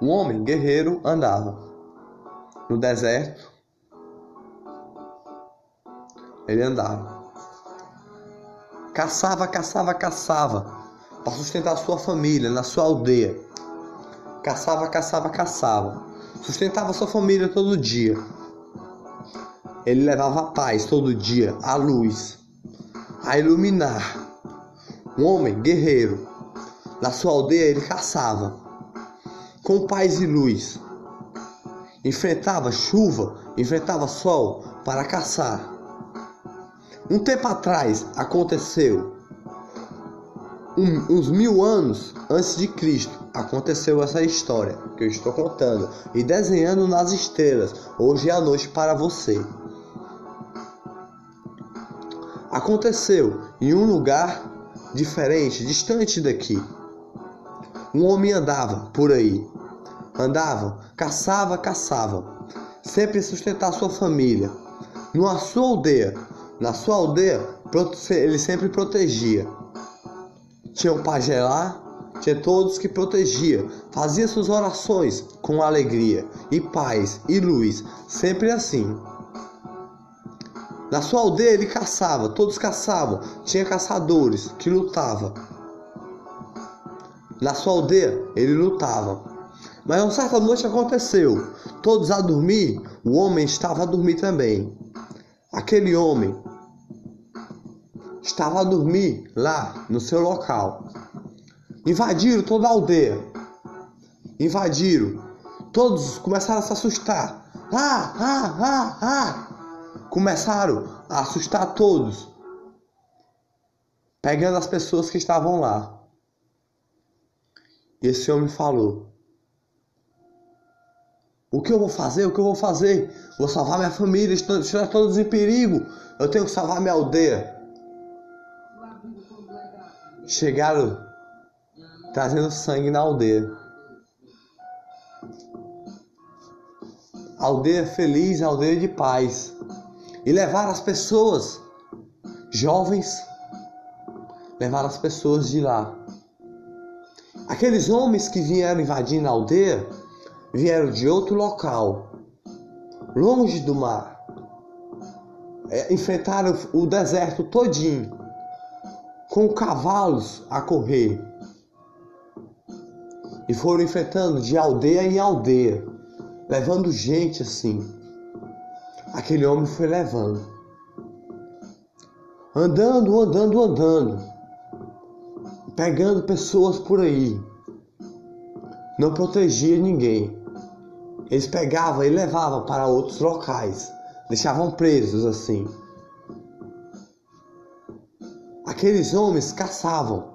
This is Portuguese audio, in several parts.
Um homem guerreiro andava no deserto. Ele andava. Caçava, caçava, caçava para sustentar sua família na sua aldeia. Caçava, caçava, caçava. Sustentava sua família todo dia. Ele levava a paz todo dia, a luz, a iluminar. Um homem guerreiro. Na sua aldeia ele caçava com paz e luz. Enfrentava chuva, enfrentava sol para caçar. Um tempo atrás aconteceu um, uns mil anos antes de Cristo aconteceu essa história que eu estou contando e desenhando nas estrelas hoje à noite para você. Aconteceu em um lugar diferente, distante daqui. Um homem andava por aí, andava, caçava, caçava, sempre sustentar sua família. Na sua aldeia, na sua aldeia, ele sempre protegia. Tinha o pajé lá, tinha todos que protegia, fazia suas orações com alegria e paz e luz, sempre assim. Na sua aldeia ele caçava, todos caçavam, tinha caçadores que lutavam. Na sua aldeia ele lutava. Mas uma certa noite aconteceu, todos a dormir, o homem estava a dormir também. Aquele homem estava a dormir lá no seu local. Invadiram toda a aldeia. Invadiram. Todos começaram a se assustar. Ah, ah, ah, ah. Começaram a assustar todos. Pegando as pessoas que estavam lá. Esse homem falou: O que eu vou fazer? O que eu vou fazer? Vou salvar minha família, estou todos em perigo. Eu tenho que salvar minha aldeia chegaram trazendo sangue na aldeia. Aldeia feliz, aldeia de paz. E levaram as pessoas, jovens, levaram as pessoas de lá. Aqueles homens que vieram invadindo a aldeia vieram de outro local, longe do mar. É, enfrentaram o deserto todinho com cavalos a correr. E foram enfrentando de aldeia em aldeia, levando gente assim. Aquele homem foi levando. Andando, andando, andando. Pegando pessoas por aí. Não protegia ninguém. Eles pegavam e levavam para outros locais. Deixavam presos assim. Aqueles homens caçavam,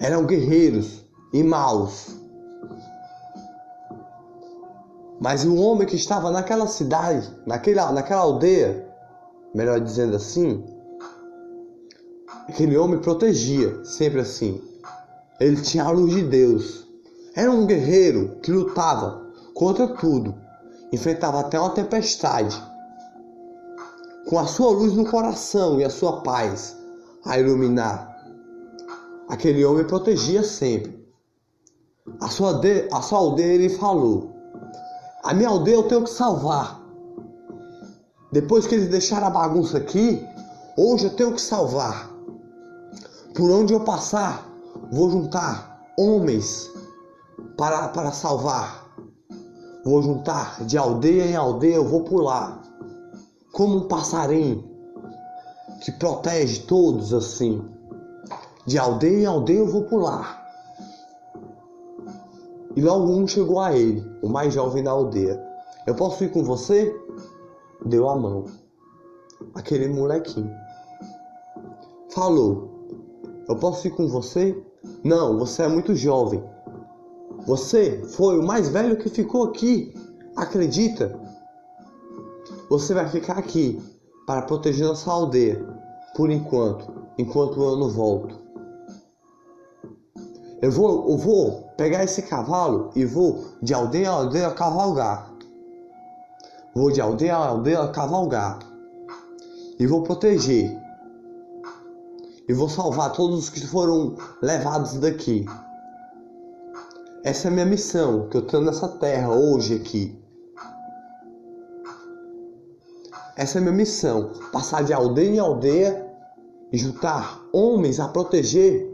eram guerreiros e maus. Mas o homem que estava naquela cidade, naquela, naquela aldeia, melhor dizendo assim, aquele homem protegia, sempre assim. Ele tinha a luz de Deus. Era um guerreiro que lutava contra tudo, enfrentava até uma tempestade. Com a sua luz no coração e a sua paz, a iluminar. Aquele homem protegia sempre. A sua, de, a sua aldeia ele falou: A minha aldeia eu tenho que salvar. Depois que eles deixaram a bagunça aqui, hoje eu tenho que salvar. Por onde eu passar, vou juntar homens para, para salvar. Vou juntar de aldeia em aldeia, eu vou pular. Como um passarinho que protege todos assim. De aldeia em aldeia eu vou pular. E logo um chegou a ele, o mais jovem da aldeia. Eu posso ir com você? Deu a mão. Aquele molequinho. Falou: Eu posso ir com você? Não, você é muito jovem. Você foi o mais velho que ficou aqui. Acredita? Você vai ficar aqui para proteger nossa aldeia, por enquanto, enquanto eu não volto. Eu vou, eu vou pegar esse cavalo e vou de aldeia a aldeia cavalgar. Vou de aldeia a aldeia cavalgar. E vou proteger. E vou salvar todos os que foram levados daqui. Essa é a minha missão que eu tenho nessa terra hoje aqui. Essa é a minha missão: passar de aldeia em aldeia e juntar homens a proteger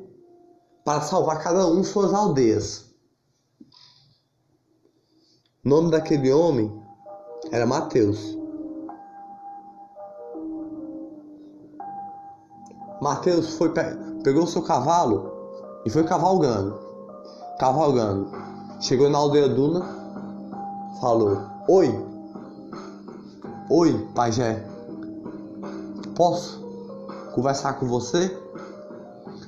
para salvar cada um suas aldeias. O nome daquele homem era Mateus. Mateus foi pegou seu cavalo e foi cavalgando, cavalgando. Chegou na aldeia Duna, falou: Oi, oi, pajé, posso conversar com você?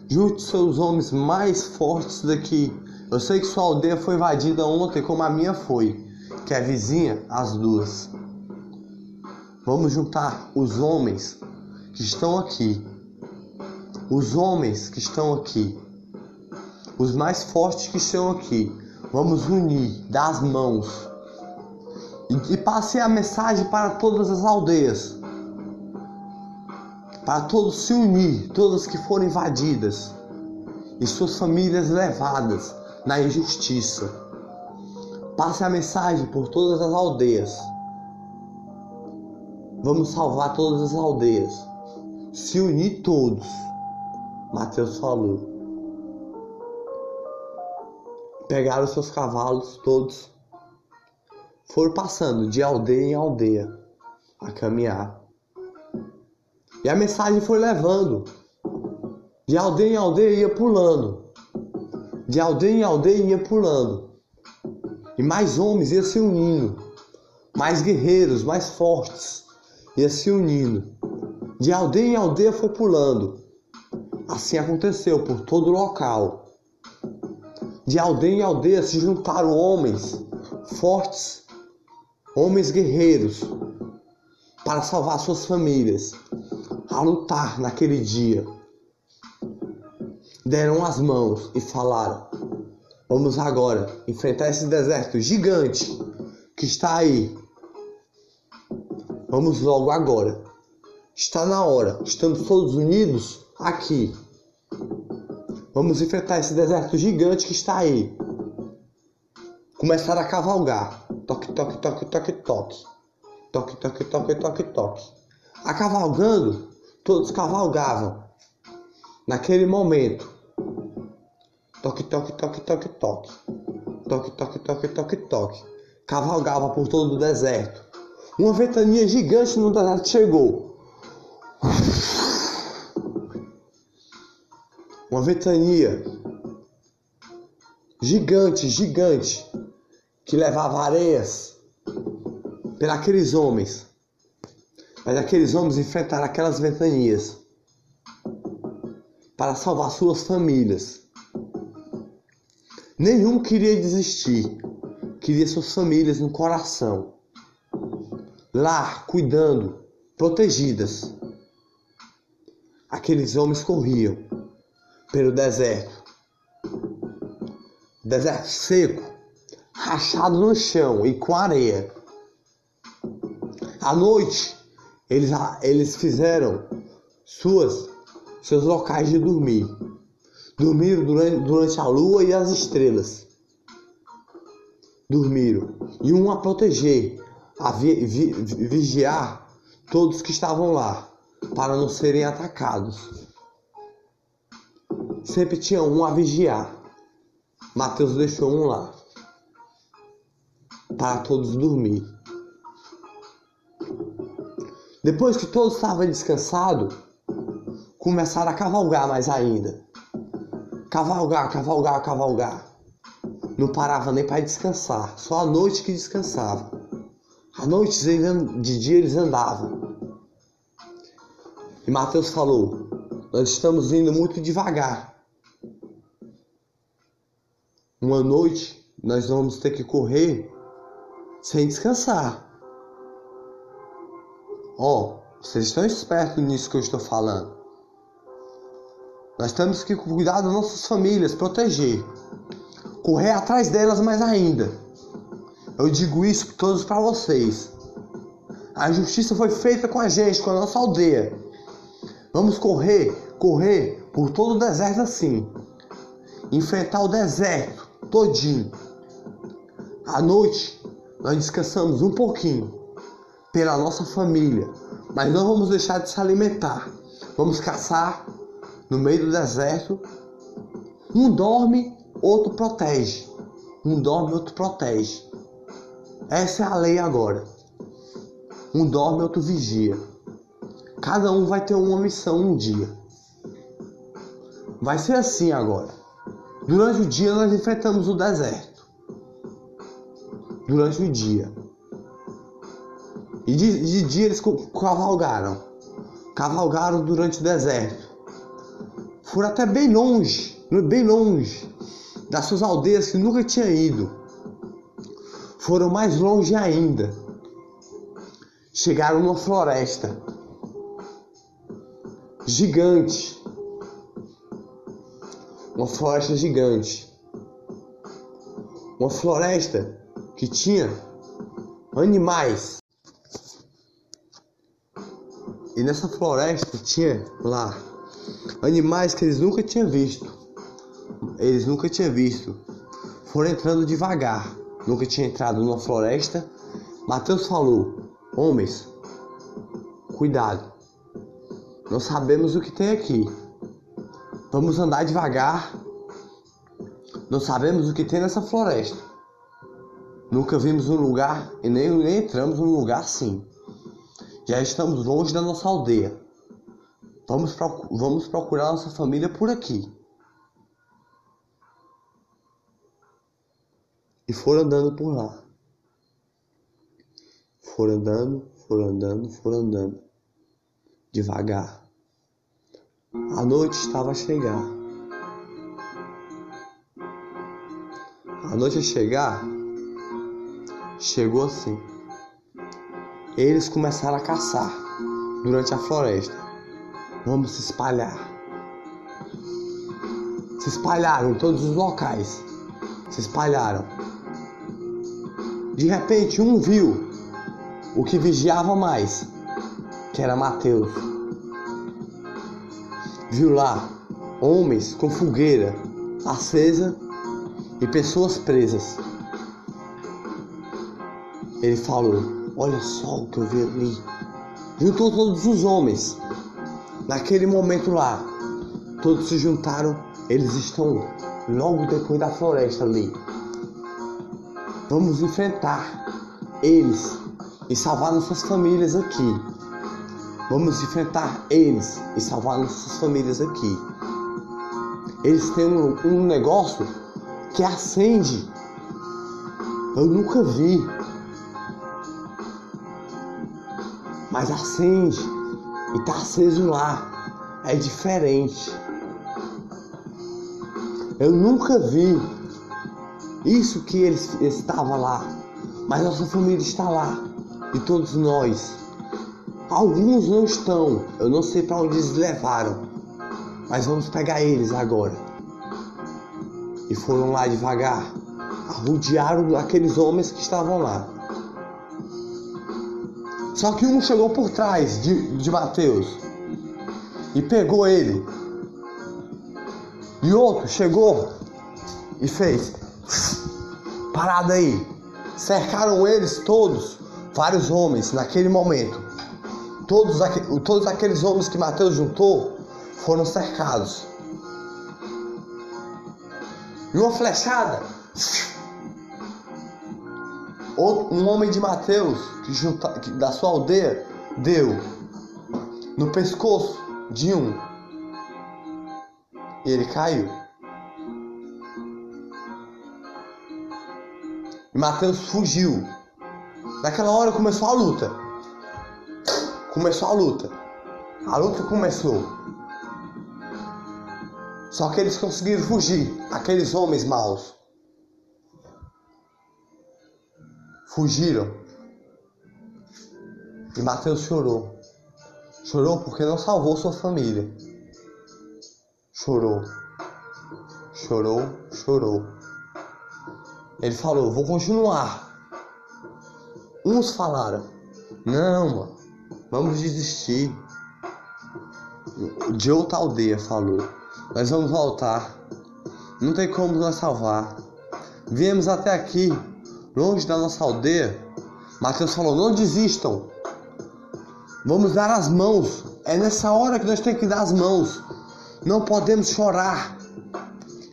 Junte seus homens mais fortes daqui. Eu sei que sua aldeia foi invadida ontem, como a minha foi, que é vizinha, as duas. Vamos juntar os homens que estão aqui os homens que estão aqui, os mais fortes que estão aqui, vamos unir, dar as mãos e, e passe a mensagem para todas as aldeias, para todos se unir, todas que foram invadidas e suas famílias levadas na injustiça. Passe a mensagem por todas as aldeias. Vamos salvar todas as aldeias. Se unir todos. Mateus falou. Pegaram seus cavalos todos, foram passando de aldeia em aldeia a caminhar. E a mensagem foi levando. De aldeia em aldeia ia pulando. De aldeia em aldeia ia pulando. E mais homens iam se unindo. Mais guerreiros, mais fortes ia se unindo. De aldeia em aldeia foi pulando. Assim aconteceu por todo o local. De aldeia em aldeia se juntaram homens fortes, homens guerreiros, para salvar suas famílias, a lutar naquele dia. Deram as mãos e falaram: Vamos agora enfrentar esse deserto gigante que está aí. Vamos logo agora. Está na hora. Estamos todos unidos aqui. Vamos enfrentar esse deserto gigante que está aí. Começaram a cavalgar. Toque, toque, toque, toque, toque. Toque, toque, toque, toque, toque. A cavalgando, todos cavalgavam. Naquele momento. Toque, toque, toque, toque, toque. Toque, toque, toque, toque, toque. Cavalgava por todo o deserto. Uma ventania gigante no deserto chegou. Uma ventania gigante, gigante, que levava areias para aqueles homens. Mas aqueles homens enfrentaram aquelas ventanias para salvar suas famílias. Nenhum queria desistir, queria suas famílias no coração, lá cuidando, protegidas. Aqueles homens corriam pelo deserto. Deserto seco, rachado no chão e com areia. À noite, eles, eles fizeram suas, seus locais de dormir. Dormiram durante, durante a lua e as estrelas. Dormiram. E um a proteger, a vi, vi, vigiar todos que estavam lá, para não serem atacados sempre tinha um a vigiar. Mateus deixou um lá para todos dormir. Depois que todos estavam descansados, começaram a cavalgar mais ainda. Cavalgar, cavalgar, cavalgar. Não parava nem para descansar, só à noite que descansava. À noite, de dia, eles andavam. E Mateus falou: Nós estamos indo muito devagar. Uma noite nós vamos ter que correr sem descansar. Ó, oh, vocês estão espertos nisso que eu estou falando. Nós temos que cuidar das nossas famílias, proteger, correr atrás delas mais ainda. Eu digo isso todos para vocês. A justiça foi feita com a gente, com a nossa aldeia. Vamos correr, correr por todo o deserto assim. Enfrentar o deserto todinho. À noite, nós descansamos um pouquinho pela nossa família, mas não vamos deixar de se alimentar. Vamos caçar no meio do deserto. Um dorme, outro protege. Um dorme, outro protege. Essa é a lei agora. Um dorme, outro vigia. Cada um vai ter uma missão um dia. Vai ser assim agora. Durante o dia nós enfrentamos o deserto. Durante o dia. E de, de dia eles cavalgaram. Cavalgaram durante o deserto. Foram até bem longe, bem longe das suas aldeias que nunca tinha ido. Foram mais longe ainda. Chegaram numa floresta gigante. Uma floresta gigante. Uma floresta que tinha animais. E nessa floresta tinha lá animais que eles nunca tinham visto. Eles nunca tinham visto. Foram entrando devagar. Nunca tinha entrado numa floresta. Mateus falou: Homens, cuidado. Não sabemos o que tem aqui. Vamos andar devagar. Não sabemos o que tem nessa floresta. Nunca vimos um lugar e nem, nem entramos num lugar assim. Já estamos longe da nossa aldeia. Vamos, vamos procurar nossa família por aqui. E foram andando por lá. Foram andando, foram andando, foram andando. Devagar. A noite estava a chegar. A noite a chegar, chegou assim eles começaram a caçar durante a floresta. Vamos se espalhar. Se espalharam em todos os locais. Se espalharam. De repente, um viu o que vigiava mais, que era Mateus. Viu lá homens com fogueira acesa e pessoas presas. Ele falou: Olha só o que eu vi ali. Juntou todos os homens. Naquele momento lá, todos se juntaram. Eles estão logo depois da floresta ali. Vamos enfrentar eles e salvar nossas famílias aqui. Vamos enfrentar eles e salvar nossas famílias aqui. Eles têm um, um negócio que acende. Eu nunca vi. mas acende e tá aceso lá. É diferente. Eu nunca vi isso que ele estava lá, mas nossa família está lá e todos nós. Alguns não estão, eu não sei para onde eles levaram, mas vamos pegar eles agora. E foram lá devagar, arrodearam aqueles homens que estavam lá. Só que um chegou por trás de, de Mateus e pegou ele. E outro chegou e fez: Parada aí. Cercaram eles todos, vários homens, naquele momento. Todos, todos aqueles homens que Mateus juntou foram cercados. E uma flechada Outro, um homem de Mateus, que, junta, que da sua aldeia, deu no pescoço de um. E ele caiu. E Mateus fugiu. Naquela hora começou a luta. Começou a luta. A luta começou. Só que eles conseguiram fugir, aqueles homens maus. fugiram. E Mateus chorou. Chorou porque não salvou sua família. Chorou. Chorou, chorou. Ele falou: Vou continuar. Uns falaram: Não, mano, vamos desistir. De outra aldeia falou: Nós vamos voltar. Não tem como nós salvar. Viemos até aqui, longe da nossa aldeia. Mateus falou: Não desistam. Vamos dar as mãos. É nessa hora que nós temos que dar as mãos. Não podemos chorar.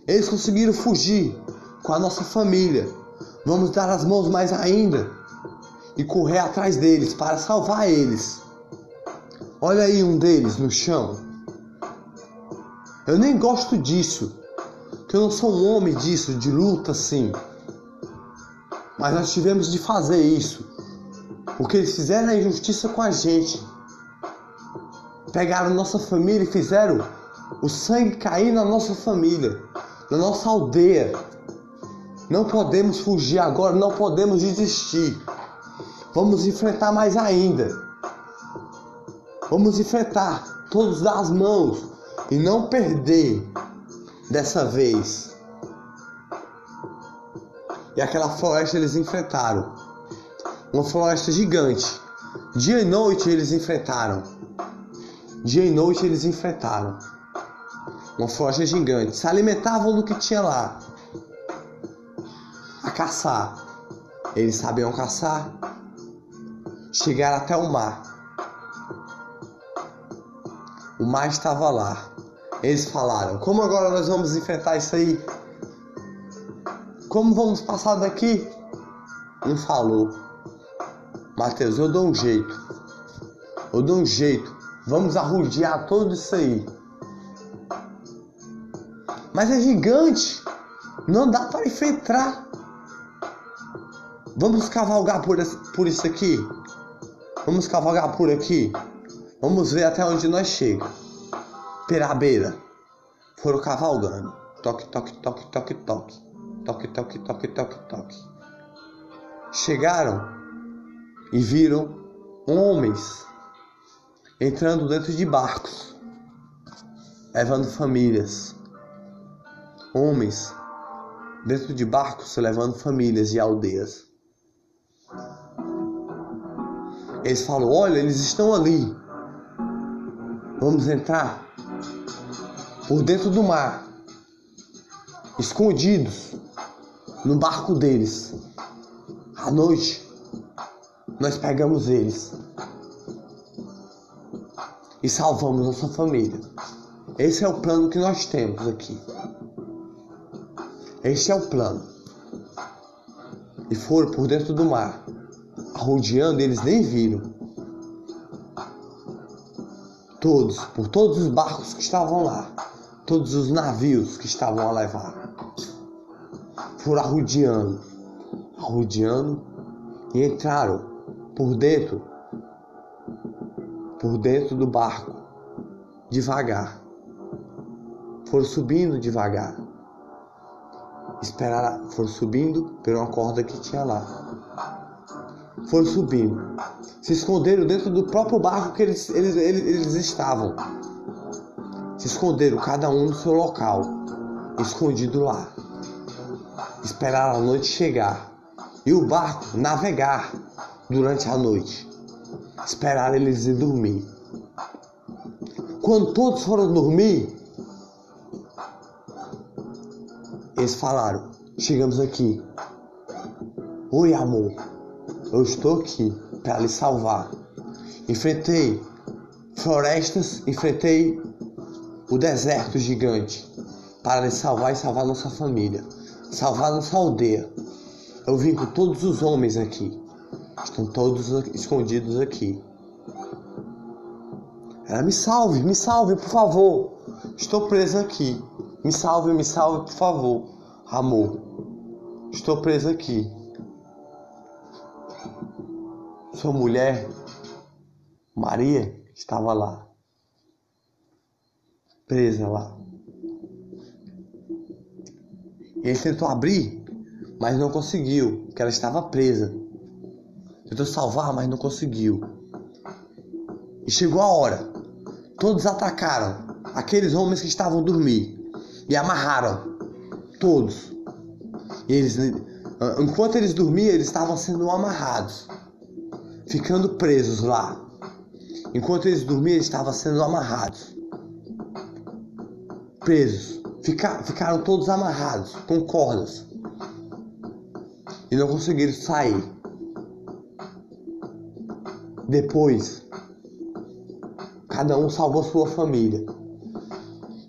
Eles conseguiram fugir com a nossa família. Vamos dar as mãos mais ainda e correr atrás deles para salvar eles. Olha aí um deles no chão. Eu nem gosto disso que eu não sou um homem disso, de luta assim. Mas nós tivemos de fazer isso. Porque eles fizeram a injustiça com a gente. Pegaram nossa família e fizeram o sangue cair na nossa família, na nossa aldeia. Não podemos fugir agora, não podemos desistir. Vamos enfrentar mais ainda. Vamos enfrentar, todos das mãos e não perder dessa vez. E aquela floresta eles enfrentaram. Uma floresta gigante. Dia e noite eles enfrentaram. Dia e noite eles enfrentaram. Uma floresta gigante. Se alimentavam do que tinha lá. A caçar. Eles sabiam caçar. Chegaram até o mar. O mar estava lá. Eles falaram: Como agora nós vamos enfrentar isso aí? Como vamos passar daqui? Um falou: Mateus, eu dou um jeito. Eu dou um jeito. Vamos arrodear tudo isso aí. Mas é gigante. Não dá para enfrentar. Vamos cavalgar por, por isso aqui. Vamos cavalgar por aqui. Vamos ver até onde nós chegamos pela beira. Foram cavalgando. Toque, toque, toque, toque, toque. Toque, toque, toque, toque, toque. Chegaram e viram homens entrando dentro de barcos, levando famílias. Homens dentro de barcos levando famílias e aldeias. Eles falam: Olha, eles estão ali. Vamos entrar por dentro do mar, escondidos no barco deles. À noite, nós pegamos eles e salvamos nossa família. Esse é o plano que nós temos aqui. Este é o plano. E foram por dentro do mar, rodeando, eles nem viram. Todos, por todos os barcos que estavam lá todos os navios que estavam a levar. Foram arrodeando, arrodeando e entraram por dentro, por dentro do barco, devagar. Foram subindo devagar. Esperaram, foram subindo por uma corda que tinha lá. Foram subindo. Se esconderam dentro do próprio barco que eles, eles, eles, eles estavam se esconderam cada um no seu local, escondido lá. Esperaram a noite chegar e o barco navegar durante a noite. Esperaram eles ir dormir. Quando todos foram dormir, eles falaram: Chegamos aqui. Oi, amor. Eu estou aqui para lhe salvar. Enfrentei florestas, enfrentei o deserto gigante para lhe salvar e salvar nossa família, salvar nossa aldeia. Eu vim com todos os homens aqui, estão todos escondidos aqui. Ela me salve, me salve, por favor. Estou presa aqui. Me salve, me salve, por favor. Amor, estou presa aqui. Sua mulher, Maria, estava lá presa lá. Ele tentou abrir, mas não conseguiu, porque ela estava presa. Tentou salvar, mas não conseguiu. E chegou a hora. Todos atacaram aqueles homens que estavam dormir e amarraram todos. E eles, enquanto eles dormiam, eles estavam sendo amarrados, ficando presos lá. Enquanto eles dormiam, estavam sendo amarrados presos, ficaram todos amarrados com cordas. e não conseguiram sair. Depois, cada um salvou sua família.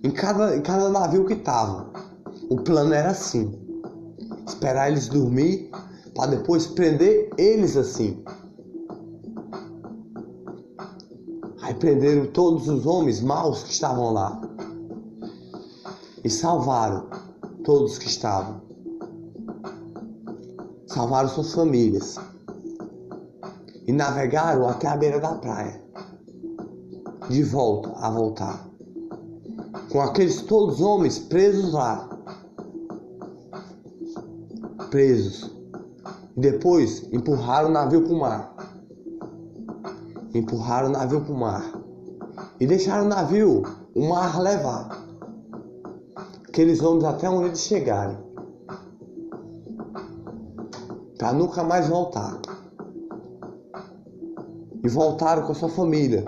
Em cada, em cada navio que tava, o plano era assim: esperar eles dormir para depois prender eles assim. Aí prenderam todos os homens maus que estavam lá e salvaram todos que estavam. Salvaram suas famílias e navegaram até a beira da praia, de volta a voltar, com aqueles todos homens presos lá, presos. E depois empurraram o navio para o mar. Empurraram o navio para o mar e deixaram o navio, o mar levar aqueles homens até onde eles chegarem, para nunca mais voltar e voltaram com a sua família,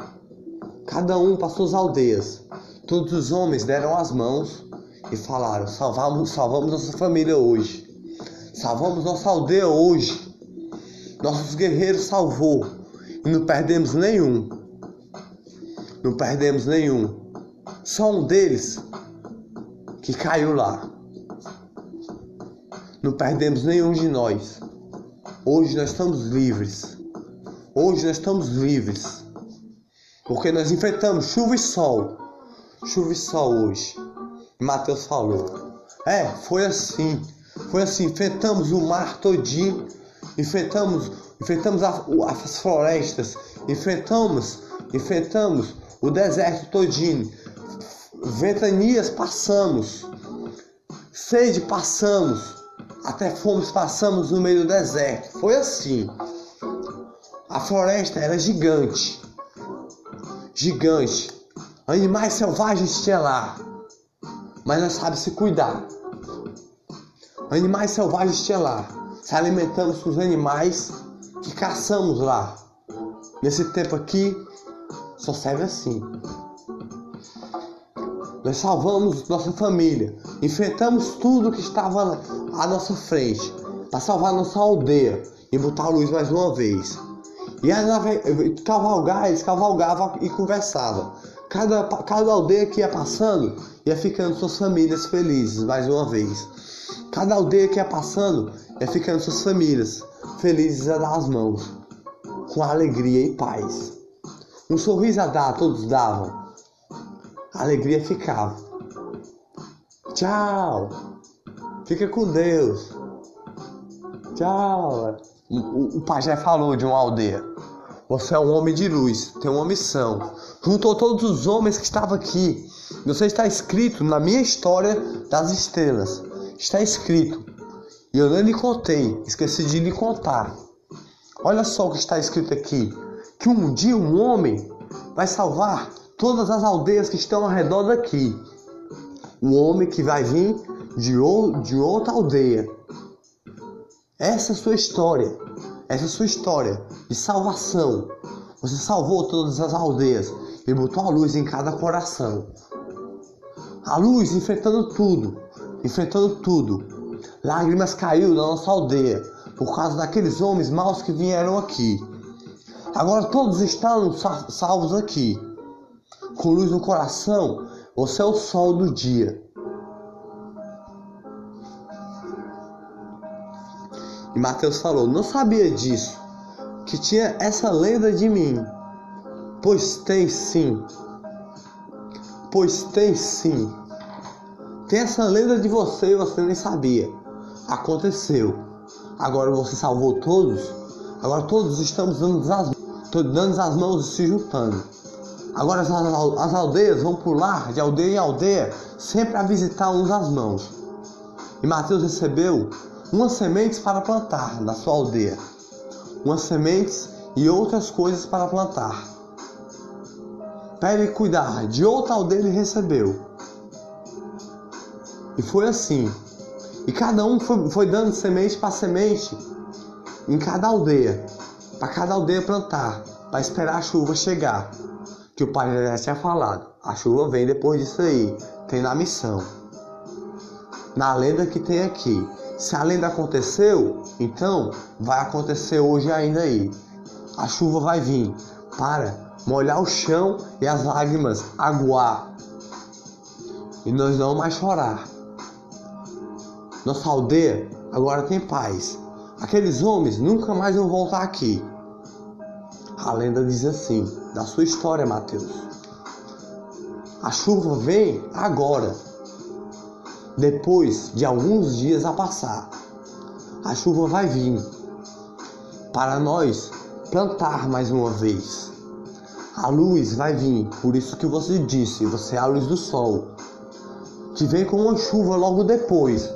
cada um para suas aldeias. Todos os homens deram as mãos e falaram: Salvamos, salvamos nossa família hoje, salvamos nossa aldeia hoje. Nossos guerreiros salvou não perdemos nenhum. Não perdemos nenhum. Só um deles que caiu lá. Não perdemos nenhum de nós. Hoje nós estamos livres. Hoje nós estamos livres. Porque nós enfrentamos chuva e sol. Chuva e sol hoje. Mateus falou. É, foi assim. Foi assim. Enfrentamos o mar todinho. Enfrentamos, enfrentamos as florestas. Enfrentamos, enfrentamos o deserto todinho. Ventanias passamos. Sede passamos. Até fomos passamos no meio do deserto. Foi assim. A floresta era gigante. Gigante. Animais selvagens tinha lá. Mas nós sabe se cuidar. Animais selvagens tinha lá. Se alimentamos com os animais que caçamos lá. Nesse tempo aqui, só serve assim. Nós salvamos nossa família, enfrentamos tudo que estava à nossa frente para salvar nossa aldeia e botar a luz mais uma vez. E aí, cavalgar, eles cavalgavam e conversavam. Cada, cada aldeia que ia passando ia ficando suas famílias felizes mais uma vez. Cada aldeia que ia passando ia ficando suas famílias felizes a dar as mãos, com alegria e paz. Um sorriso a dar, todos davam. A alegria ficava. Tchau! Fica com Deus! Tchau! O, o pajé falou de uma aldeia. Você é um homem de luz, tem uma missão. Juntou todos os homens que estavam aqui. Você está escrito na minha história das estrelas. Está escrito. E eu não lhe contei, esqueci de lhe contar. Olha só o que está escrito aqui: que um dia um homem vai salvar todas as aldeias que estão ao redor daqui. Um homem que vai vir de, de outra aldeia. Essa é a sua história. Essa é a sua história de salvação. Você salvou todas as aldeias e botou a luz em cada coração. A luz enfrentando tudo, enfrentando tudo. Lágrimas caiu da nossa aldeia por causa daqueles homens maus que vieram aqui. Agora todos estão salvos aqui. Com luz no coração, você é o sol do dia. E Mateus falou: Não sabia disso, que tinha essa lenda de mim. Pois tem sim. Pois tem sim. Tem essa lenda de você e você nem sabia. Aconteceu. Agora você salvou todos. Agora todos estamos dando as, dando as mãos e se juntando. Agora as, as aldeias vão pular de aldeia em aldeia, sempre a visitar uns as mãos. E Mateus recebeu umas sementes para plantar na sua aldeia, umas sementes e outras coisas para plantar. Ele cuidar de outra aldeia ele recebeu. E foi assim. E cada um foi, foi dando semente para semente em cada aldeia, para cada aldeia plantar, para esperar a chuva chegar. Que o pai já tinha falado. A chuva vem depois disso aí. Tem na missão. Na lenda que tem aqui Se a lenda aconteceu, então vai acontecer hoje ainda aí. A chuva vai vir para molhar o chão e as lágrimas aguar. E nós não mais chorar. Nossa aldeia agora tem paz. Aqueles homens nunca mais vão voltar aqui. A lenda diz assim, da sua história, Mateus. A chuva vem agora, depois de alguns dias a passar. A chuva vai vir para nós plantar mais uma vez. A luz vai vir, por isso que você disse, você é a luz do sol, que vem com uma chuva logo depois,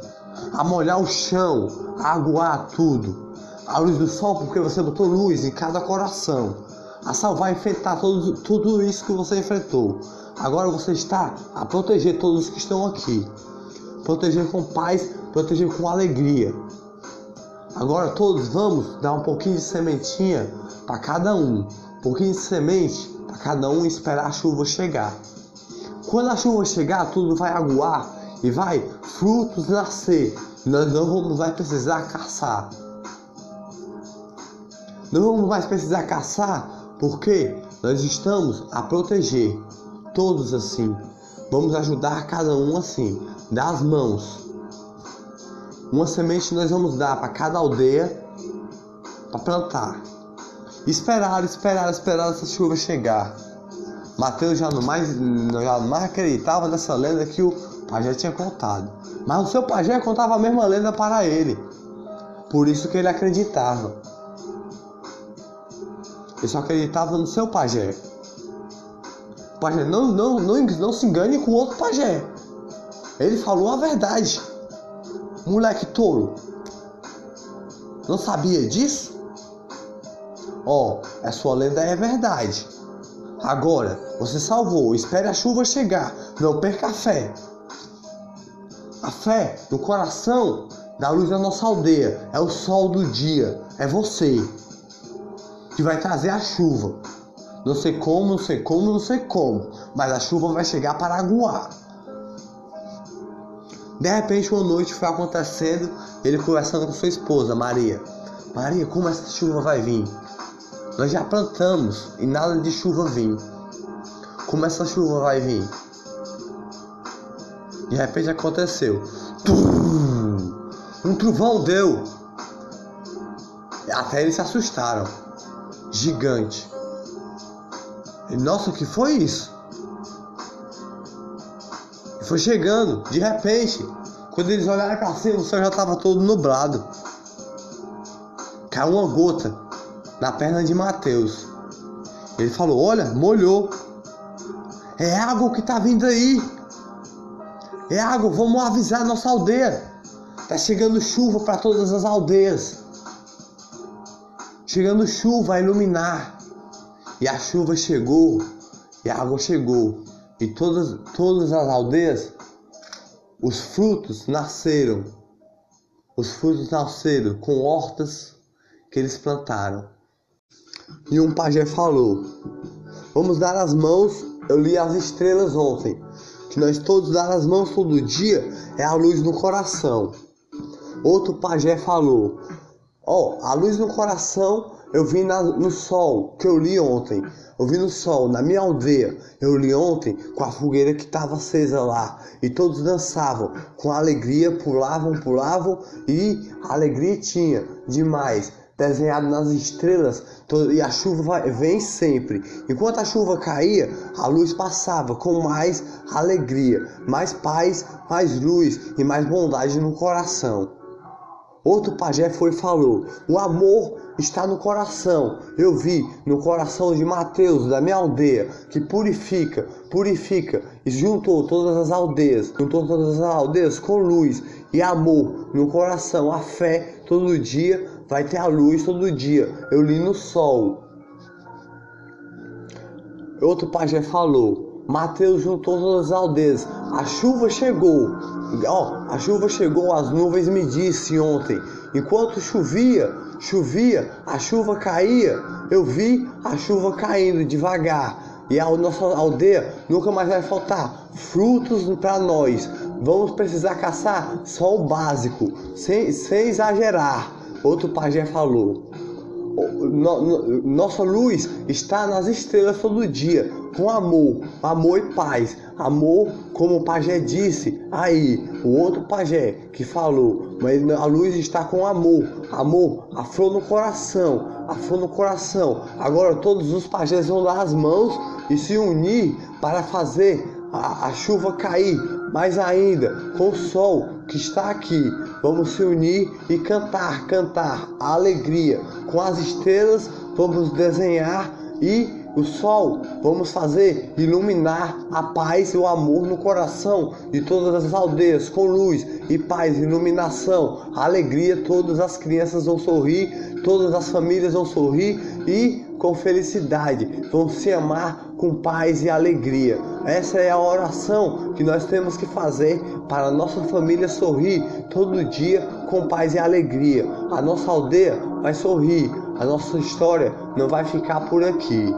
a molhar o chão, a aguar tudo. A luz do sol, porque você botou luz em cada coração. A sal vai enfrentar todo, tudo isso que você enfrentou. Agora você está a proteger todos que estão aqui. Proteger com paz, proteger com alegria. Agora todos vamos dar um pouquinho de sementinha para cada um. Um pouquinho de semente para cada um esperar a chuva chegar. Quando a chuva chegar, tudo vai aguar e vai frutos nascer. Nós não vamos mais precisar caçar. Não vamos mais precisar caçar porque nós estamos a proteger todos assim. Vamos ajudar cada um assim, dar as mãos. Uma semente nós vamos dar para cada aldeia para plantar. Esperar, esperar, esperar essa chuva chegar. Mateus já não mais, já não mais acreditava nessa lenda que o pajé tinha contado. Mas o seu pajé contava a mesma lenda para ele. Por isso que ele acreditava. Ele só acreditava no seu pajé. Pajé, não, não, não, não se engane com outro pajé. Ele falou a verdade. Moleque tolo. Não sabia disso? Ó, oh, a sua lenda é verdade. Agora, você salvou. Espere a chuva chegar. Não perca a fé. A fé no coração da luz da nossa aldeia é o sol do dia. É você que vai trazer a chuva. Não sei como, não sei como, não sei como, mas a chuva vai chegar para aguar. De repente, uma noite foi acontecendo, ele conversando com sua esposa, Maria. Maria, como essa chuva vai vir? Nós já plantamos e nada de chuva vir. Como essa chuva vai vir? De repente aconteceu. Um trovão deu. Até eles se assustaram gigante. Nossa, o que foi isso? Foi chegando, de repente. Quando eles olharam para cima, o céu já estava todo nublado. Caiu uma gota na perna de Mateus. Ele falou: Olha, molhou. É água que está vindo aí. É água, vamos avisar nossa aldeia. Tá chegando chuva para todas as aldeias chegando chuva a iluminar. E a chuva chegou, e a água chegou, e todas, todas as aldeias, os frutos nasceram. Os frutos nasceram com hortas que eles plantaram. E um pajé falou: Vamos dar as mãos. Eu li as estrelas ontem. Nós todos dar as mãos todo dia é a luz no coração. Outro pajé falou: Ó, oh, a luz no coração eu vi na, no sol que eu li ontem. Eu vi no sol, na minha aldeia. Eu li ontem com a fogueira que estava acesa lá. E todos dançavam com alegria, pulavam, pulavam. E alegria tinha demais. Desenhado nas estrelas. E a chuva vem sempre. Enquanto a chuva caía, a luz passava com mais alegria, mais paz, mais luz e mais bondade no coração. Outro pajé foi e falou: O amor está no coração. Eu vi no coração de Mateus, da minha aldeia, que purifica, purifica e juntou todas as aldeias, juntou todas as aldeias com luz e amor no coração. A fé todo dia vai ter a luz todo dia. Eu li no sol. Outro pajé falou: Mateus juntou todas as aldeias. A chuva chegou. Ó, a chuva chegou, as nuvens me disse ontem. Enquanto chovia, chovia, a chuva caía. Eu vi a chuva caindo devagar. E a nossa aldeia nunca mais vai faltar frutos para nós, vamos precisar caçar só o básico, sem, sem exagerar. Outro pajé falou. Nossa luz está nas estrelas todo dia, com amor, amor e paz. Amor, como o pajé disse, aí, o outro pajé que falou, mas a luz está com amor, amor, a flor no coração, a flor no coração. Agora todos os pajés vão dar as mãos e se unir para fazer a, a chuva cair, mais ainda, com o sol que está aqui, vamos se unir e cantar, cantar a alegria. Com as estrelas, vamos desenhar e o sol, vamos fazer iluminar a paz e o amor no coração de todas as aldeias, com luz e paz, iluminação, alegria. Todas as crianças vão sorrir, todas as famílias vão sorrir e com felicidade, vão se amar com paz e alegria. Essa é a oração que nós temos que fazer para a nossa família sorrir todo dia com paz e alegria. A nossa aldeia vai sorrir, a nossa história não vai ficar por aqui.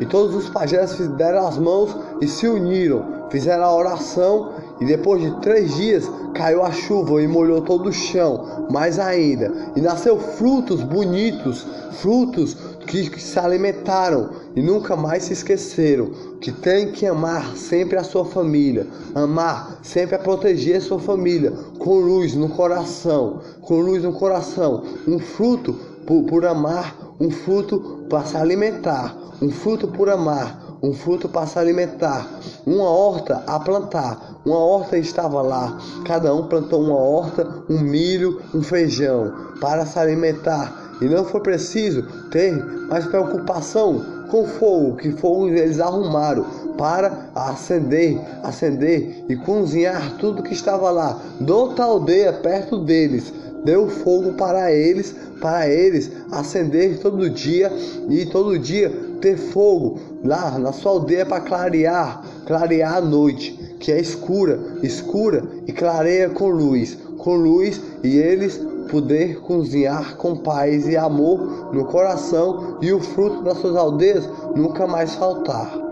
E todos os pajés deram as mãos e se uniram, fizeram a oração e depois de três dias caiu a chuva e molhou todo o chão, mais ainda, e nasceu frutos bonitos, frutos que se alimentaram e nunca mais se esqueceram que tem que amar sempre a sua família, amar sempre a proteger a sua família, com luz no coração, com luz no coração, um fruto por, por amar, um fruto para se alimentar, um fruto por amar, um fruto para se alimentar, uma horta a plantar. Uma horta estava lá, cada um plantou uma horta, um milho, um feijão para se alimentar. E não foi preciso ter mais preocupação com fogo, que fogo eles arrumaram para acender, acender e cozinhar tudo que estava lá. De outra aldeia perto deles, deu fogo para eles, para eles acender todo dia e todo dia ter fogo lá na sua aldeia para clarear, clarear a noite, que é escura, escura e clareia com luz, com luz e eles poder cozinhar com paz e amor no coração e o fruto das suas aldeias nunca mais faltar.